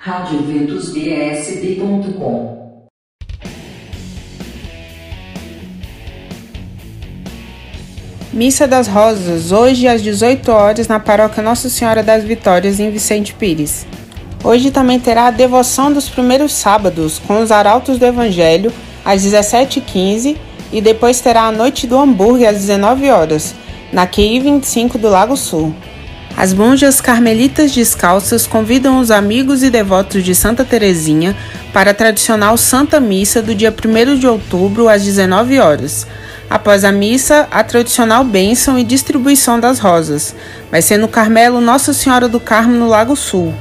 radioventusbsb.com Missa das Rosas, hoje às 18 horas na paróquia Nossa Senhora das Vitórias, em Vicente Pires. Hoje também terá a devoção dos primeiros sábados, com os arautos do Evangelho, às 17h15, e depois terá a noite do hambúrguer às 19 horas, na QI 25 do Lago Sul. As monjas carmelitas descalças convidam os amigos e devotos de Santa Teresinha para a tradicional Santa Missa do dia 1 de outubro às 19 horas. Após a missa, a tradicional bênção e distribuição das rosas. Vai ser no Carmelo Nossa Senhora do Carmo, no Lago Sul.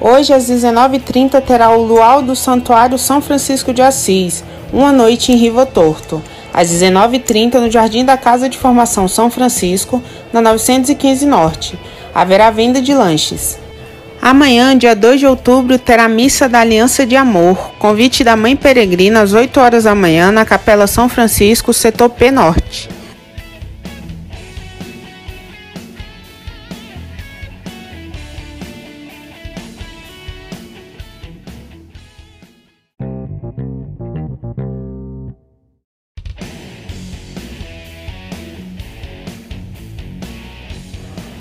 Hoje, às 19h30, terá o luau do Santuário São Francisco de Assis, uma noite em Riva Torto às 19h30 no Jardim da Casa de Formação São Francisco, na 915 Norte. Haverá venda de lanches. Amanhã, dia 2 de outubro, terá missa da Aliança de Amor, convite da Mãe Peregrina às 8 horas da manhã na Capela São Francisco, setor P Norte.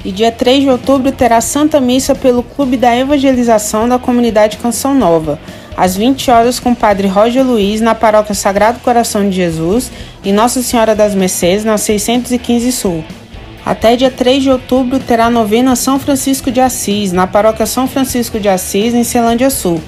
E dia 3 de outubro terá Santa Missa pelo Clube da Evangelização da Comunidade Canção Nova, às 20 horas com o Padre Roger Luiz na Paróquia Sagrado Coração de Jesus e Nossa Senhora das Mercês, na 615 Sul. Até dia 3 de outubro terá a novena São Francisco de Assis, na Paróquia São Francisco de Assis, em Celândia Sul.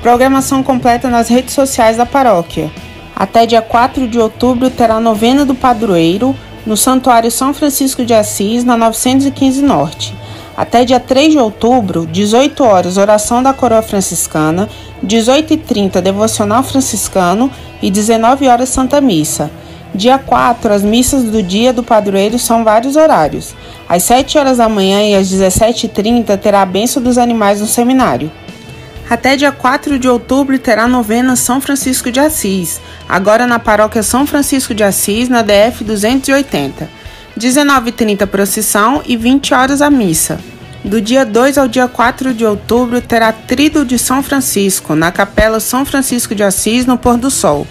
Programação completa nas redes sociais da paróquia. Até dia 4 de outubro terá a novena do padroeiro, no Santuário São Francisco de Assis, na 915 Norte. Até dia 3 de outubro, 18 horas, oração da coroa franciscana, 18h30, devocional franciscano e 19 horas, Santa Missa. Dia 4, as missas do dia do padroeiro são vários horários. Às 7 horas da manhã e às 17h30 terá a benção dos animais no seminário. Até dia 4 de outubro terá novena São Francisco de Assis, agora na paróquia São Francisco de Assis, na DF 280. 19h30 procissão e 20 horas a missa. Do dia 2 ao dia 4 de outubro terá Trido de São Francisco, na Capela São Francisco de Assis, no pôr do sol.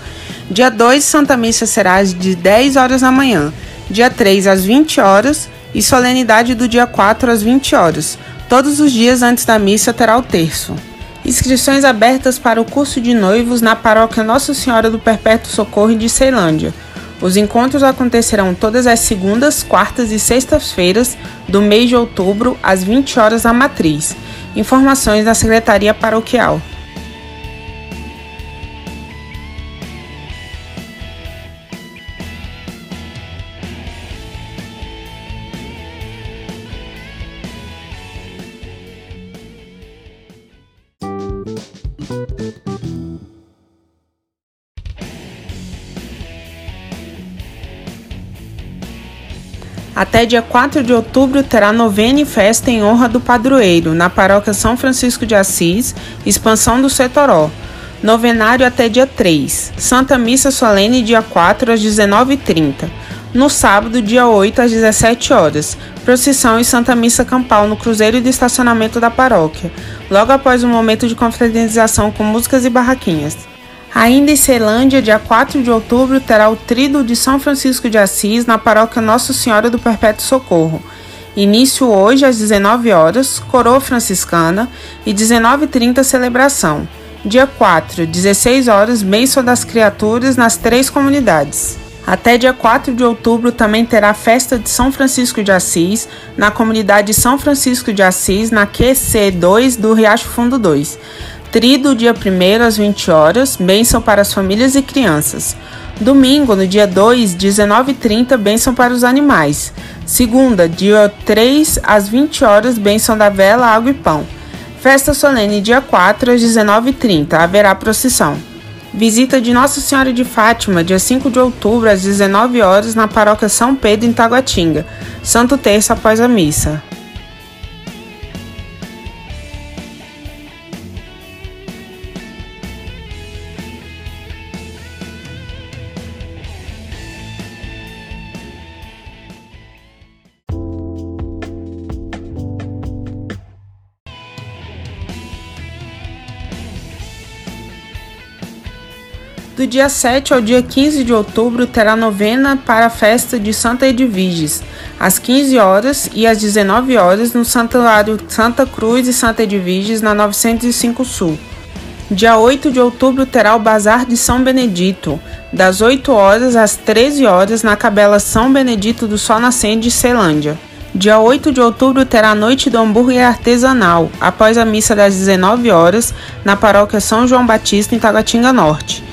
Dia 2, Santa Missa será de 10 horas da manhã. Dia 3, às 20 horas. E solenidade do dia 4 às 20 horas. Todos os dias antes da missa terá o terço. Inscrições abertas para o curso de noivos na paróquia Nossa Senhora do Perpétuo Socorro de Ceilândia. Os encontros acontecerão todas as segundas, quartas e sextas-feiras do mês de outubro, às 20 horas na matriz. Informações da Secretaria Paroquial. Até dia 4 de outubro terá novena e festa em honra do padroeiro, na paróquia São Francisco de Assis, expansão do Setoró. Novenário até dia 3. Santa Missa Solene dia 4 às 19h30. No sábado, dia 8 às 17 horas. Procissão e Santa Missa Campal no Cruzeiro de Estacionamento da paróquia, logo após um momento de confraternização com músicas e barraquinhas. Ainda em Ceilândia, dia 4 de outubro, terá o Trido de São Francisco de Assis na paróquia Nossa Senhora do Perpétuo Socorro. Início hoje às 19 horas, coroa franciscana e 19h30 celebração. Dia 4, 16 horas, bênção das criaturas nas três comunidades. Até dia 4 de outubro também terá a festa de São Francisco de Assis na comunidade São Francisco de Assis, na QC2 do Riacho Fundo 2. Trido, dia 1 às 20 horas, bênção para as famílias e crianças. Domingo, no dia 2, 19h30, bênção para os animais. Segunda, dia 3 às 20 horas, bênção da vela, água e pão. Festa solene, dia 4 às 19h30, haverá procissão. Visita de Nossa Senhora de Fátima, dia 5 de outubro, às 19 horas, na paróquia São Pedro, em Taguatinga. Santo Terço após a missa. Do dia 7 ao dia 15 de outubro terá novena para a festa de Santa Edviges, às 15 horas e às 19 horas no Santuário Santa Cruz e Santa Edviges, na 905 Sul. Dia 8 de outubro terá o Bazar de São Benedito, das 8 horas às 13 horas na Capela São Benedito do Sol Nascente de Ceilândia. Dia 8 de outubro terá a Noite do Hambúrguer Artesanal, após a missa das 19 horas, na Paróquia São João Batista, em Taguatinga Norte.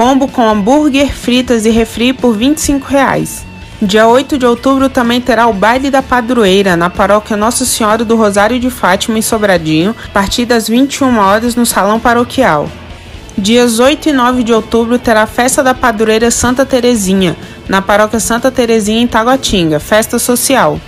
Combo com hambúrguer, fritas e refri por 25 reais. Dia 8 de outubro também terá o Baile da Padroeira na paróquia Nossa Senhora do Rosário de Fátima, em Sobradinho, a partir das 21 horas no Salão Paroquial. Dias 8 e 9 de outubro terá a Festa da Padroeira Santa Terezinha, na paróquia Santa Terezinha, em Taguatinga, festa social.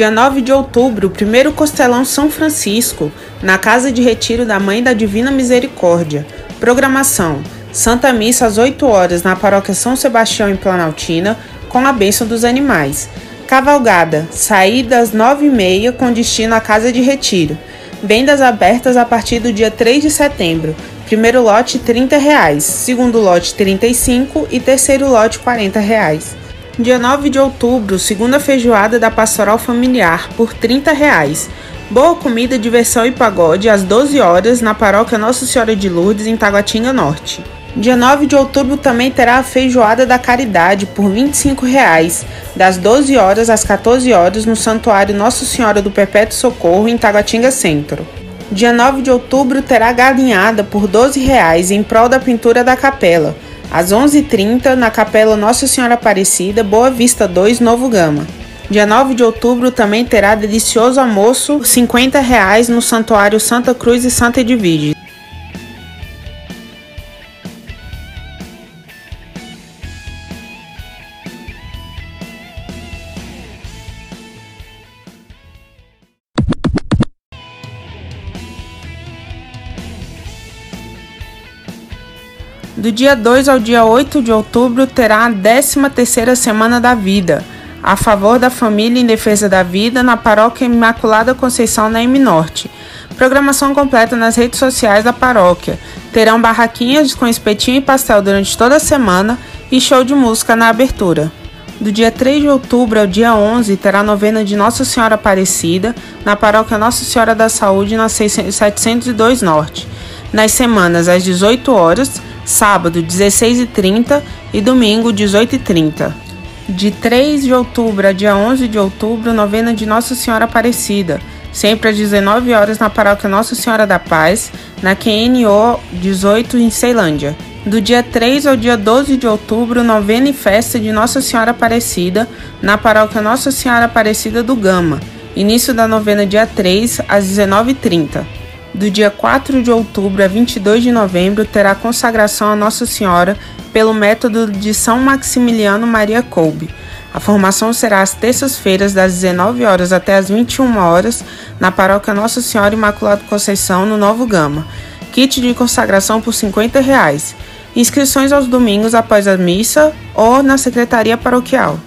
Dia 9 de outubro, primeiro Costelão São Francisco, na Casa de Retiro da Mãe da Divina Misericórdia. Programação: Santa Missa às 8 horas na Paróquia São Sebastião em Planaltina, com a bênção dos animais. Cavalgada, saída às 9h30 com destino à Casa de Retiro. Vendas abertas a partir do dia 3 de setembro. Primeiro lote 30 reais, segundo lote R$ 35 e terceiro lote 40 reais. Dia 9 de outubro, segunda feijoada da Pastoral Familiar, por 30 reais. Boa comida, diversão e pagode às 12 horas na paróquia Nossa Senhora de Lourdes, em Taguatinga Norte. Dia 9 de outubro também terá a feijoada da Caridade por 25 reais, das 12 horas às 14 horas no Santuário Nossa Senhora do Perpétuo Socorro, em Taguatinga Centro. Dia 9 de outubro terá galinhada por 12 reais em prol da pintura da capela às 11h30, na Capela Nossa Senhora Aparecida, Boa Vista 2, Novo Gama. Dia 9 de outubro também terá delicioso almoço, 50 reais no Santuário Santa Cruz e Santa Edvige. Do dia 2 ao dia 8 de outubro terá a 13ª Semana da Vida, a favor da família em defesa da vida na Paróquia Imaculada Conceição na M Norte. Programação completa nas redes sociais da paróquia. Terão barraquinhas com espetinho e pastel durante toda a semana e show de música na abertura. Do dia 3 de outubro ao dia 11 terá a novena de Nossa Senhora Aparecida na paróquia Nossa Senhora da Saúde na 702 Norte. Nas semanas às 18 horas sábado 16h30 e domingo 18h30. De 3 de outubro a dia 11 de outubro, novena de Nossa Senhora Aparecida, sempre às 19 horas na paróquia Nossa Senhora da Paz, na QNO 18 em Ceilândia. Do dia 3 ao dia 12 de outubro, novena e festa de Nossa Senhora Aparecida, na paróquia Nossa Senhora Aparecida do Gama. Início da novena dia 3 às 19h30 do dia 4 de outubro a 22 de novembro, terá consagração a Nossa Senhora pelo método de São Maximiliano Maria Kolbe. A formação será às terças-feiras, das 19 horas até as 21 horas, na paróquia Nossa Senhora Imaculada Conceição, no Novo Gama. Kit de consagração por 50 reais. Inscrições aos domingos após a missa ou na secretaria paroquial.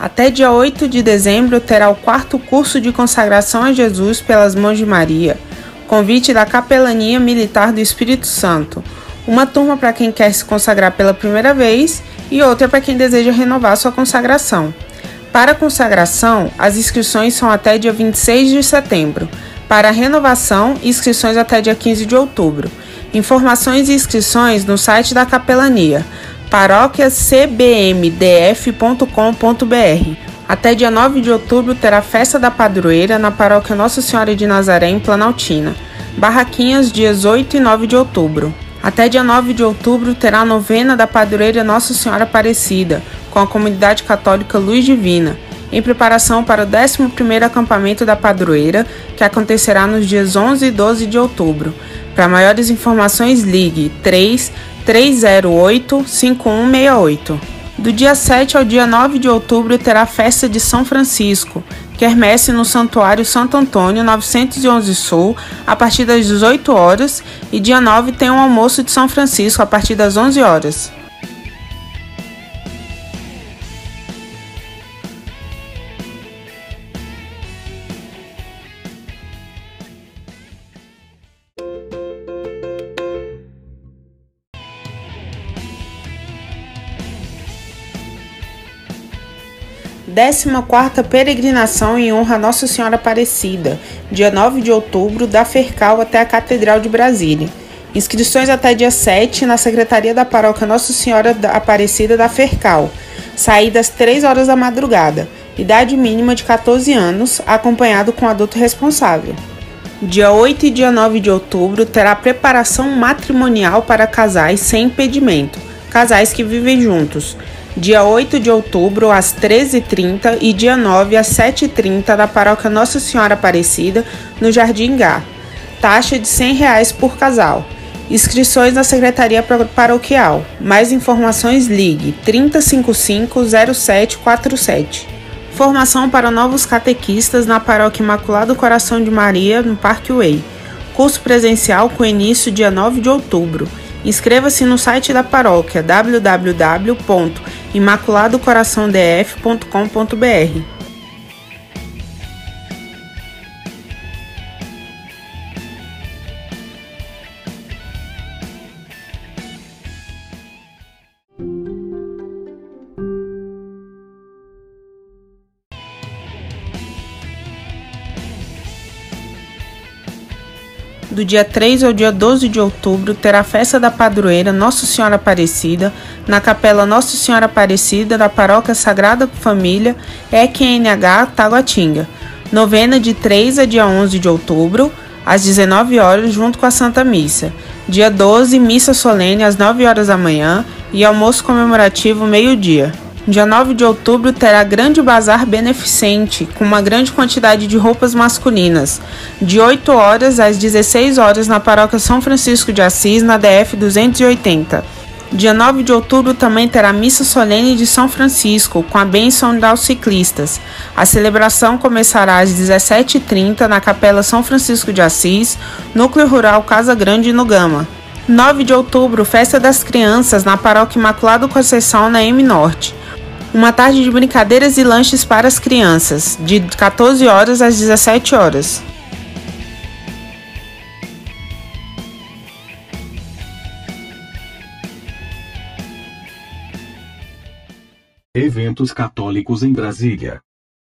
Até dia 8 de dezembro terá o quarto curso de consagração a Jesus pelas mãos de Maria, convite da Capelania Militar do Espírito Santo. Uma turma para quem quer se consagrar pela primeira vez e outra para quem deseja renovar sua consagração. Para a consagração, as inscrições são até dia 26 de setembro. Para a renovação, inscrições até dia 15 de outubro. Informações e inscrições no site da Capelania paróquiacbmdf.com.br. Até dia 9 de outubro terá festa da padroeira na paróquia Nossa Senhora de Nazaré, em Planaltina. Barraquinhas dias 8 e 9 de outubro. Até dia 9 de outubro terá a novena da padroeira Nossa Senhora Aparecida, com a comunidade católica Luz Divina. em preparação para o 11º acampamento da padroeira, que acontecerá nos dias 11 e 12 de outubro. Para maiores informações, ligue 3 308 5168. Do dia 7 ao dia 9 de outubro terá a festa de São Francisco, quermesse no Santuário Santo Antônio 911 Sul, a partir das 18 horas, e dia 9 tem o um almoço de São Francisco a partir das 11 horas. Décima quarta peregrinação em honra a Nossa Senhora Aparecida, dia 9 de outubro, da Fercal até a Catedral de Brasília. Inscrições até dia 7 na Secretaria da Paróquia Nossa Senhora Aparecida da Fercal. Saída às 3 horas da madrugada. Idade mínima de 14 anos, acompanhado com adulto responsável. Dia 8 e dia 9 de outubro terá preparação matrimonial para casais sem impedimento, casais que vivem juntos dia 8 de outubro às 13h30 e dia 9 às 7h30 da Paróquia Nossa Senhora Aparecida, no Jardim Gá. Taxa de 100 reais por casal. Inscrições na Secretaria Paroquial. Mais informações ligue 3055-0747. Formação para novos catequistas na Paróquia Imaculado Coração de Maria, no Parque Way. Curso presencial com início dia 9 de outubro. Inscreva-se no site da paróquia www.imaculadocoraçãodf.com.br. do dia 3 ao dia 12 de outubro, terá a festa da padroeira Nossa Senhora Aparecida, na Capela Nossa Senhora Aparecida da Paróquia Sagrada Família, EQNH Taguatinga. Novena de 3 a dia 11 de outubro, às 19 horas, junto com a Santa Missa. Dia 12, missa solene às 9 horas da manhã e almoço comemorativo meio-dia. Dia 9 de outubro terá grande bazar beneficente, com uma grande quantidade de roupas masculinas, de 8 horas às 16 horas na paróquia São Francisco de Assis, na DF 280. Dia 9 de outubro também terá missa solene de São Francisco, com a bênção aos ciclistas. A celebração começará às 17h30 na Capela São Francisco de Assis, Núcleo Rural Casa Grande, no Gama. 9 de outubro, Festa das Crianças na Paróquia Imaculado Conceição, na M Norte uma tarde de brincadeiras e lanches para as crianças, de 14 horas às 17 horas. Eventos católicos em Brasília.